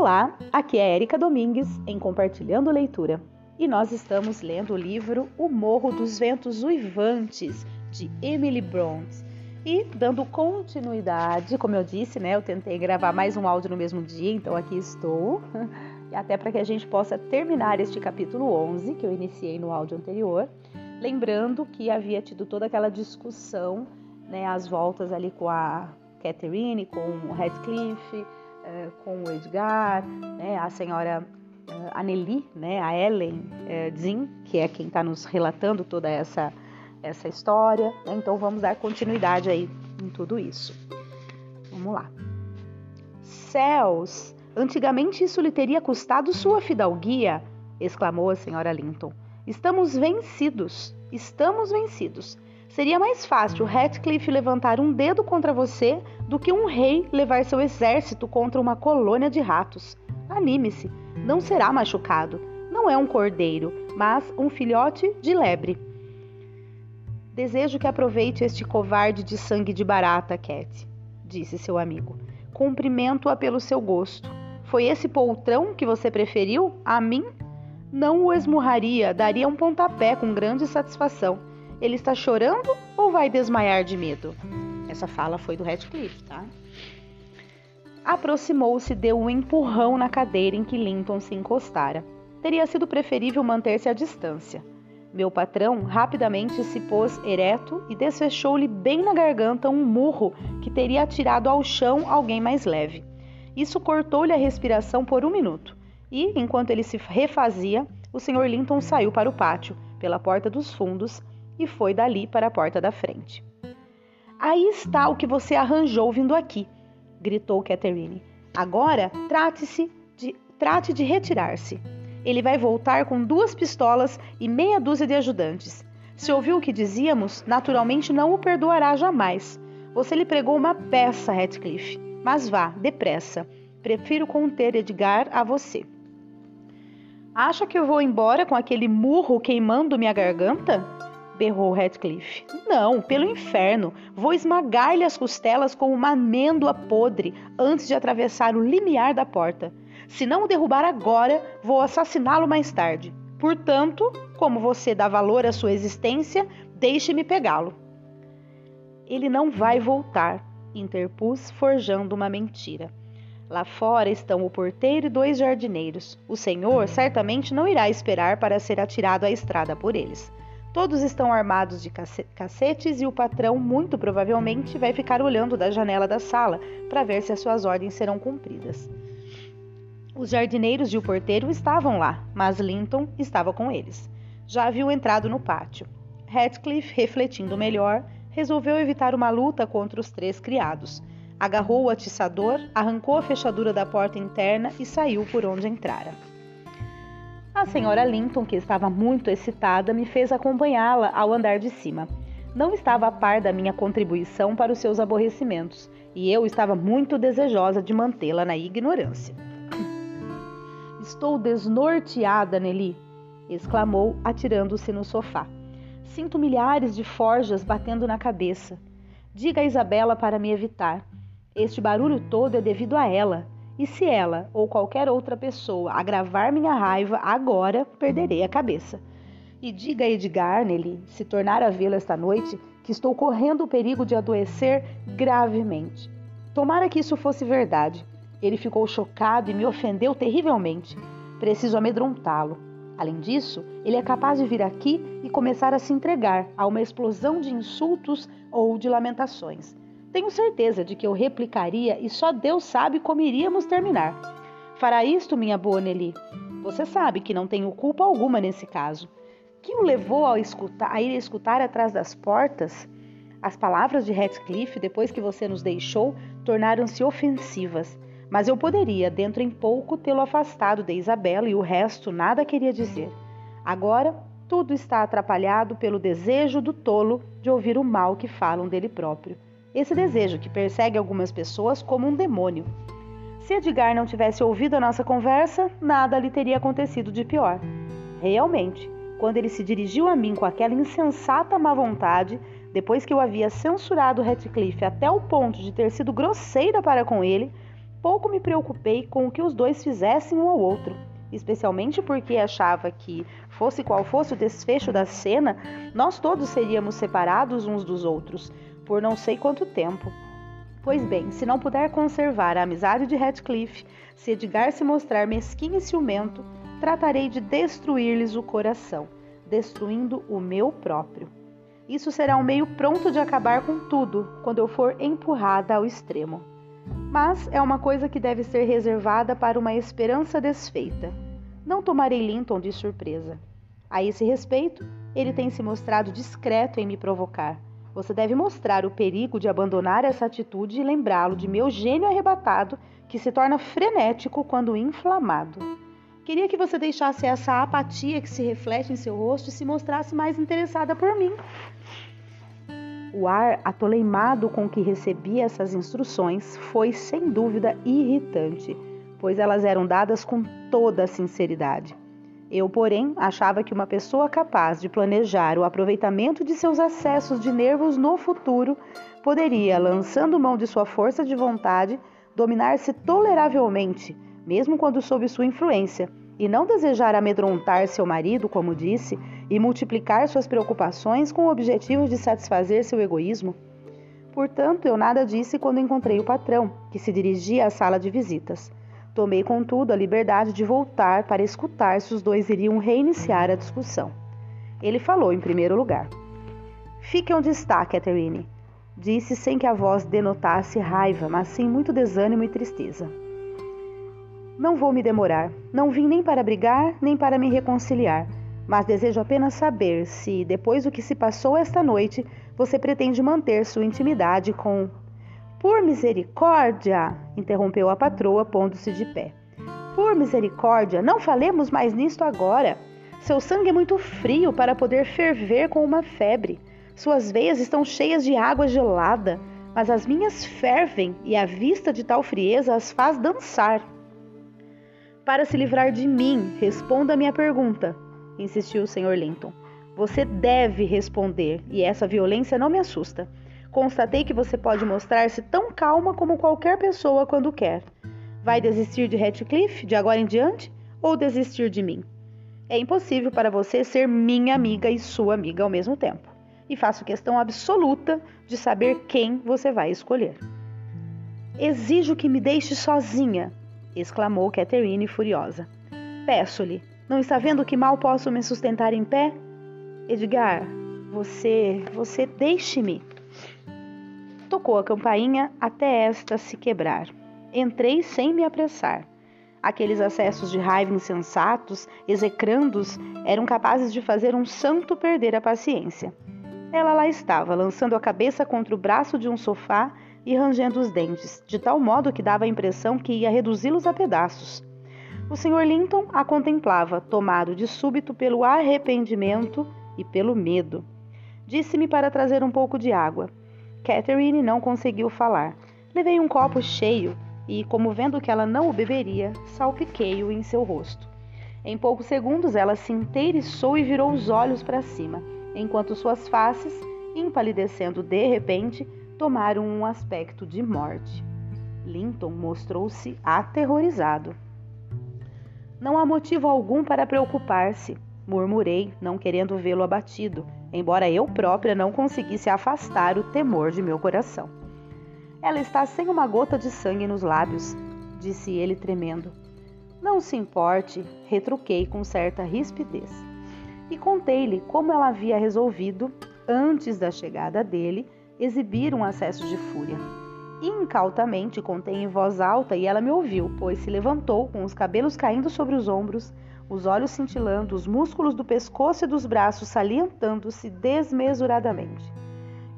Olá, aqui é Erika Domingues em Compartilhando Leitura e nós estamos lendo o livro O Morro dos Ventos Uivantes de Emily Bronte. E dando continuidade, como eu disse, né, eu tentei gravar mais um áudio no mesmo dia, então aqui estou. Até para que a gente possa terminar este capítulo 11 que eu iniciei no áudio anterior, lembrando que havia tido toda aquela discussão, né, as voltas ali com a Catherine, com o Radcliffe, com o Edgar, né, a senhora uh, Anneli, né, a Ellen uh, Zin, que é quem está nos relatando toda essa, essa história. Né? Então vamos dar continuidade aí em tudo isso. Vamos lá. Céus! Antigamente isso lhe teria custado sua fidalguia, exclamou a senhora Linton. Estamos vencidos, estamos vencidos. Seria mais fácil Ratcliffe levantar um dedo contra você do que um rei levar seu exército contra uma colônia de ratos. Anime-se, não será machucado. Não é um cordeiro, mas um filhote de lebre. Desejo que aproveite este covarde de sangue de barata, Cat, disse seu amigo. Cumprimento-a pelo seu gosto. Foi esse poltrão que você preferiu a mim? Não o esmurraria, daria um pontapé com grande satisfação. Ele está chorando ou vai desmaiar de medo? Essa fala foi do Radcliffe, tá? Aproximou-se deu um empurrão na cadeira em que Linton se encostara. Teria sido preferível manter-se à distância. Meu patrão rapidamente se pôs ereto e desfechou-lhe bem na garganta um murro que teria atirado ao chão alguém mais leve. Isso cortou-lhe a respiração por um minuto, e, enquanto ele se refazia, o Sr. Linton saiu para o pátio, pela porta dos fundos, e foi dali para a porta da frente. Aí está o que você arranjou vindo aqui, gritou Catherine. Agora trate-se de trate de retirar-se. Ele vai voltar com duas pistolas e meia dúzia de ajudantes. Se ouviu o que dizíamos, naturalmente não o perdoará jamais. Você lhe pregou uma peça, Radcliffe. Mas vá, depressa. Prefiro conter Edgar a você. Acha que eu vou embora com aquele murro queimando minha garganta? Berrou Radcliffe. Não, pelo inferno! Vou esmagar-lhe as costelas com uma amêndoa podre antes de atravessar o limiar da porta. Se não o derrubar agora, vou assassiná-lo mais tarde. Portanto, como você dá valor à sua existência, deixe-me pegá-lo. Ele não vai voltar, interpus, forjando uma mentira. Lá fora estão o porteiro e dois jardineiros. O senhor certamente não irá esperar para ser atirado à estrada por eles. Todos estão armados de cacetes e o patrão, muito provavelmente, vai ficar olhando da janela da sala para ver se as suas ordens serão cumpridas. Os jardineiros e o porteiro estavam lá, mas Linton estava com eles. Já haviam entrado no pátio. Radcliffe, refletindo melhor, resolveu evitar uma luta contra os três criados. Agarrou o atiçador, arrancou a fechadura da porta interna e saiu por onde entrara. A senhora Linton, que estava muito excitada, me fez acompanhá-la ao andar de cima. Não estava a par da minha contribuição para os seus aborrecimentos, e eu estava muito desejosa de mantê-la na ignorância. Estou desnorteada, Nelly, exclamou, atirando-se no sofá. Sinto milhares de forjas batendo na cabeça. Diga a Isabela para me evitar. Este barulho todo é devido a ela. E se ela ou qualquer outra pessoa agravar minha raiva agora, perderei a cabeça. E diga a Edgar, Nelly, se tornar a vê-la esta noite, que estou correndo o perigo de adoecer gravemente. Tomara que isso fosse verdade. Ele ficou chocado e me ofendeu terrivelmente. Preciso amedrontá-lo. Além disso, ele é capaz de vir aqui e começar a se entregar a uma explosão de insultos ou de lamentações. Tenho certeza de que eu replicaria e só Deus sabe como iríamos terminar. Fará isto, minha boa Nelly? Você sabe que não tenho culpa alguma nesse caso. Que o levou a, escutar, a ir escutar atrás das portas? As palavras de Heathcliff, depois que você nos deixou, tornaram-se ofensivas. Mas eu poderia, dentro em pouco, tê-lo afastado de Isabela e o resto nada queria dizer. Agora, tudo está atrapalhado pelo desejo do tolo de ouvir o mal que falam dele próprio. Esse desejo que persegue algumas pessoas como um demônio. Se Edgar não tivesse ouvido a nossa conversa, nada lhe teria acontecido de pior. Realmente, quando ele se dirigiu a mim com aquela insensata má vontade, depois que eu havia censurado Ratcliffe até o ponto de ter sido grosseira para com ele, pouco me preocupei com o que os dois fizessem um ao outro, especialmente porque achava que, fosse qual fosse o desfecho da cena, nós todos seríamos separados uns dos outros, por não sei quanto tempo. Pois bem, se não puder conservar a amizade de Radcliffe, se Edgar se mostrar mesquinho e ciumento, tratarei de destruir-lhes o coração, destruindo o meu próprio. Isso será um meio pronto de acabar com tudo quando eu for empurrada ao extremo. Mas é uma coisa que deve ser reservada para uma esperança desfeita. Não tomarei Linton de surpresa. A esse respeito, ele tem se mostrado discreto em me provocar você deve mostrar o perigo de abandonar essa atitude e lembrá-lo de meu gênio arrebatado que se torna frenético quando inflamado. Queria que você deixasse essa apatia que se reflete em seu rosto e se mostrasse mais interessada por mim. O ar atoleimado com que recebi essas instruções foi sem dúvida irritante, pois elas eram dadas com toda a sinceridade. Eu, porém, achava que uma pessoa capaz de planejar o aproveitamento de seus acessos de nervos no futuro poderia, lançando mão de sua força de vontade, dominar-se toleravelmente, mesmo quando sob sua influência, e não desejar amedrontar seu marido, como disse, e multiplicar suas preocupações com o objetivo de satisfazer seu egoísmo. Portanto, eu nada disse quando encontrei o patrão, que se dirigia à sala de visitas. Tomei, contudo, a liberdade de voltar para escutar se os dois iriam reiniciar a discussão. Ele falou em primeiro lugar. Fique onde está, Catherine, disse sem que a voz denotasse raiva, mas sim muito desânimo e tristeza. Não vou me demorar. Não vim nem para brigar, nem para me reconciliar, mas desejo apenas saber se, depois do que se passou esta noite, você pretende manter sua intimidade com por misericórdia, interrompeu a patroa, pondo-se de pé. Por misericórdia, não falemos mais nisto agora. Seu sangue é muito frio para poder ferver com uma febre. Suas veias estão cheias de água gelada, mas as minhas fervem e a vista de tal frieza as faz dançar. Para se livrar de mim, responda a minha pergunta, insistiu o Sr. Linton. Você deve responder, e essa violência não me assusta. Constatei que você pode mostrar-se tão calma como qualquer pessoa quando quer. Vai desistir de Ratcliffe de agora em diante ou desistir de mim? É impossível para você ser minha amiga e sua amiga ao mesmo tempo. E faço questão absoluta de saber quem você vai escolher. Exijo que me deixe sozinha, exclamou Catherine furiosa. Peço-lhe, não está vendo que mal posso me sustentar em pé? Edgar, você, você deixe-me. Tocou a campainha até esta se quebrar. Entrei sem me apressar. Aqueles acessos de raiva insensatos, execrandos, eram capazes de fazer um santo perder a paciência. Ela lá estava, lançando a cabeça contra o braço de um sofá e rangendo os dentes, de tal modo que dava a impressão que ia reduzi-los a pedaços. O Sr. Linton a contemplava, tomado de súbito pelo arrependimento e pelo medo. Disse-me para trazer um pouco de água. Catherine não conseguiu falar. Levei um copo cheio e, como vendo que ela não o beberia, salpiquei-o em seu rosto. Em poucos segundos ela se inteiriçou e virou os olhos para cima, enquanto suas faces, empalidecendo de repente, tomaram um aspecto de morte. Linton mostrou-se aterrorizado. Não há motivo algum para preocupar-se, murmurei, não querendo vê-lo abatido, embora eu própria não conseguisse afastar o temor de meu coração. Ela está sem uma gota de sangue nos lábios, disse ele tremendo. Não se importe, retruquei com certa rispidez. E contei-lhe como ela havia resolvido, antes da chegada dele, exibir um acesso de fúria. Incautamente contei em voz alta e ela me ouviu, pois se levantou com os cabelos caindo sobre os ombros, os olhos cintilando, os músculos do pescoço e dos braços salientando-se desmesuradamente.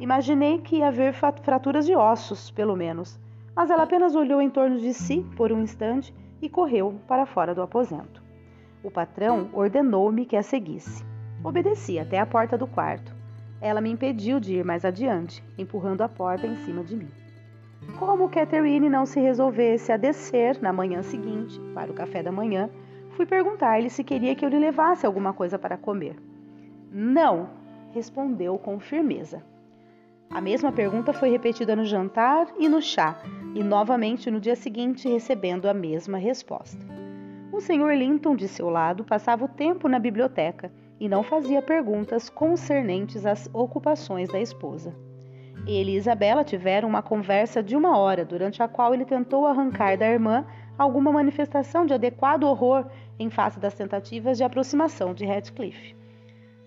Imaginei que ia haver fraturas de ossos, pelo menos, mas ela apenas olhou em torno de si por um instante e correu para fora do aposento. O patrão ordenou-me que a seguisse. Obedeci até a porta do quarto. Ela me impediu de ir mais adiante, empurrando a porta em cima de mim. Como Catherine não se resolvesse a descer na manhã seguinte para o café da manhã, Fui perguntar-lhe se queria que eu lhe levasse alguma coisa para comer. Não, respondeu com firmeza. A mesma pergunta foi repetida no jantar e no chá, e novamente no dia seguinte recebendo a mesma resposta. O Sr. Linton, de seu lado, passava o tempo na biblioteca e não fazia perguntas concernentes às ocupações da esposa. Ele e Isabela tiveram uma conversa de uma hora, durante a qual ele tentou arrancar da irmã alguma manifestação de adequado horror em face das tentativas de aproximação de Radcliffe.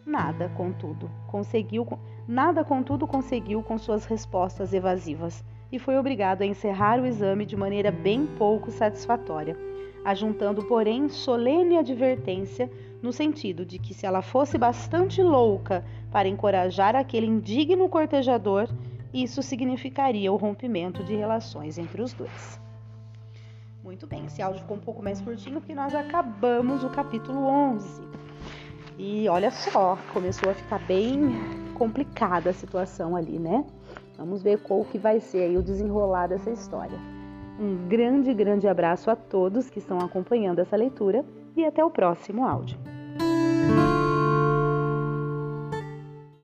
Nada, contudo, conseguiu, nada, contudo, conseguiu com suas respostas evasivas e foi obrigado a encerrar o exame de maneira bem pouco satisfatória, ajuntando, porém, solene advertência no sentido de que se ela fosse bastante louca para encorajar aquele indigno cortejador, isso significaria o rompimento de relações entre os dois. Muito bem, esse áudio ficou um pouco mais curtinho porque nós acabamos o capítulo 11. E olha só, começou a ficar bem complicada a situação ali, né? Vamos ver qual que vai ser aí o desenrolar dessa história. Um grande, grande abraço a todos que estão acompanhando essa leitura e até o próximo áudio.